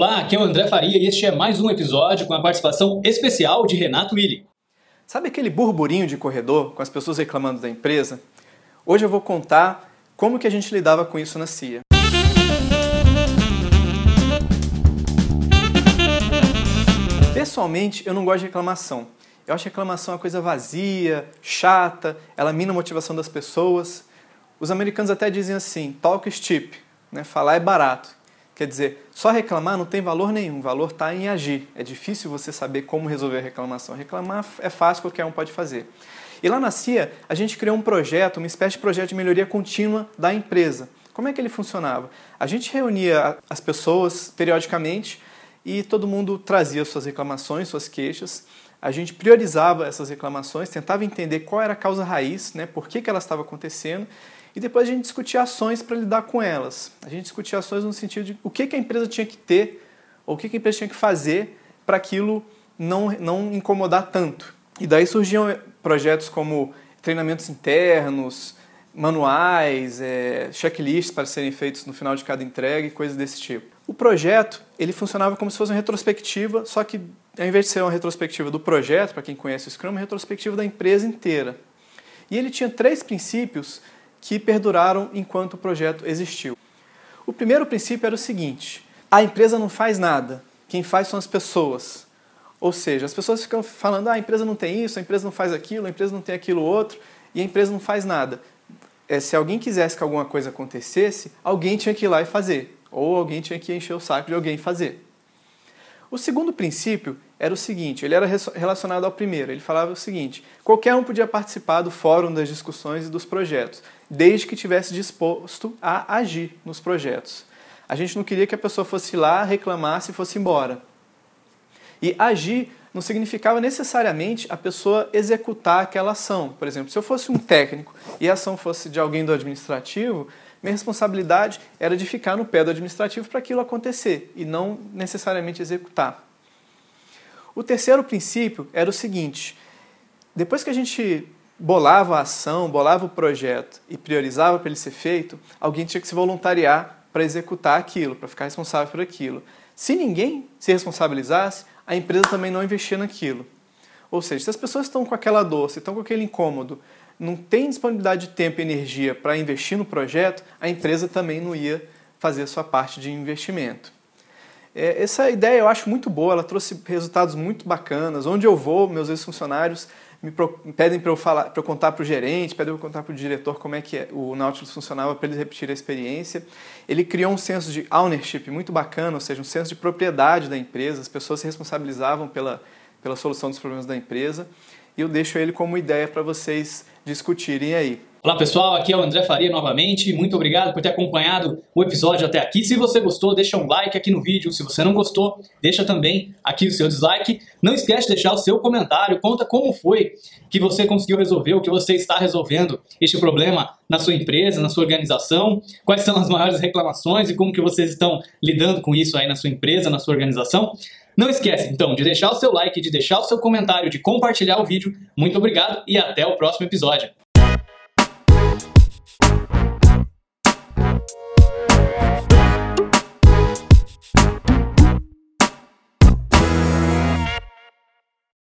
Olá, aqui é o André Faria e este é mais um episódio com a participação especial de Renato Willi. Sabe aquele burburinho de corredor com as pessoas reclamando da empresa? Hoje eu vou contar como que a gente lidava com isso na CIA. Pessoalmente, eu não gosto de reclamação. Eu acho reclamação uma coisa vazia, chata, ela mina a motivação das pessoas. Os americanos até dizem assim, talk is cheap, né? falar é barato. Quer dizer, só reclamar não tem valor nenhum, o valor está em agir. É difícil você saber como resolver a reclamação. Reclamar é fácil, qualquer um pode fazer. E lá na CIA, a gente criou um projeto, uma espécie de projeto de melhoria contínua da empresa. Como é que ele funcionava? A gente reunia as pessoas periodicamente e todo mundo trazia suas reclamações, suas queixas. A gente priorizava essas reclamações, tentava entender qual era a causa raiz, né, por que, que ela estava acontecendo e depois a gente discutia ações para lidar com elas. A gente discutia ações no sentido de o que, que a empresa tinha que ter ou o que, que a empresa tinha que fazer para aquilo não, não incomodar tanto. E daí surgiam projetos como treinamentos internos, manuais, é, checklists para serem feitos no final de cada entrega e coisas desse tipo. O projeto ele funcionava como se fosse uma retrospectiva, só que ao invés de ser uma retrospectiva do projeto, para quem conhece o Scrum, uma retrospectiva da empresa inteira. E ele tinha três princípios que perduraram enquanto o projeto existiu. O primeiro princípio era o seguinte: a empresa não faz nada, quem faz são as pessoas. Ou seja, as pessoas ficam falando: ah, a empresa não tem isso, a empresa não faz aquilo, a empresa não tem aquilo outro, e a empresa não faz nada. É, se alguém quisesse que alguma coisa acontecesse, alguém tinha que ir lá e fazer, ou alguém tinha que encher o saco de alguém fazer. O segundo princípio era o seguinte, ele era relacionado ao primeiro. Ele falava o seguinte: qualquer um podia participar do fórum das discussões e dos projetos, desde que tivesse disposto a agir nos projetos. A gente não queria que a pessoa fosse lá, reclamasse e fosse embora. E agir não significava necessariamente a pessoa executar aquela ação. Por exemplo, se eu fosse um técnico e a ação fosse de alguém do administrativo, minha responsabilidade era de ficar no pé do administrativo para aquilo acontecer e não necessariamente executar. O terceiro princípio era o seguinte: depois que a gente bolava a ação, bolava o projeto e priorizava para ele ser feito, alguém tinha que se voluntariar para executar aquilo, para ficar responsável por aquilo. Se ninguém se responsabilizasse, a empresa também não investia naquilo. Ou seja, se as pessoas estão com aquela dor, se estão com aquele incômodo, não tem disponibilidade de tempo e energia para investir no projeto, a empresa também não ia fazer a sua parte de investimento. É, essa ideia eu acho muito boa, ela trouxe resultados muito bacanas. Onde eu vou, meus ex-funcionários me pedem para eu falar, para eu contar para o gerente, pedem para eu contar para o diretor como é que é, o Nautilus funcionava para eles repetir a experiência. Ele criou um senso de ownership muito bacana, ou seja, um senso de propriedade da empresa. As pessoas se responsabilizavam pela, pela solução dos problemas da empresa. E eu deixo ele como ideia para vocês discutirem aí. Olá pessoal, aqui é o André Faria novamente. Muito obrigado por ter acompanhado o episódio até aqui. Se você gostou, deixa um like aqui no vídeo. Se você não gostou, deixa também aqui o seu dislike. Não esquece de deixar o seu comentário. Conta como foi que você conseguiu resolver, o que você está resolvendo este problema na sua empresa, na sua organização. Quais são as maiores reclamações e como que vocês estão lidando com isso aí na sua empresa, na sua organização. Não esquece, então, de deixar o seu like, de deixar o seu comentário, de compartilhar o vídeo. Muito obrigado e até o próximo episódio.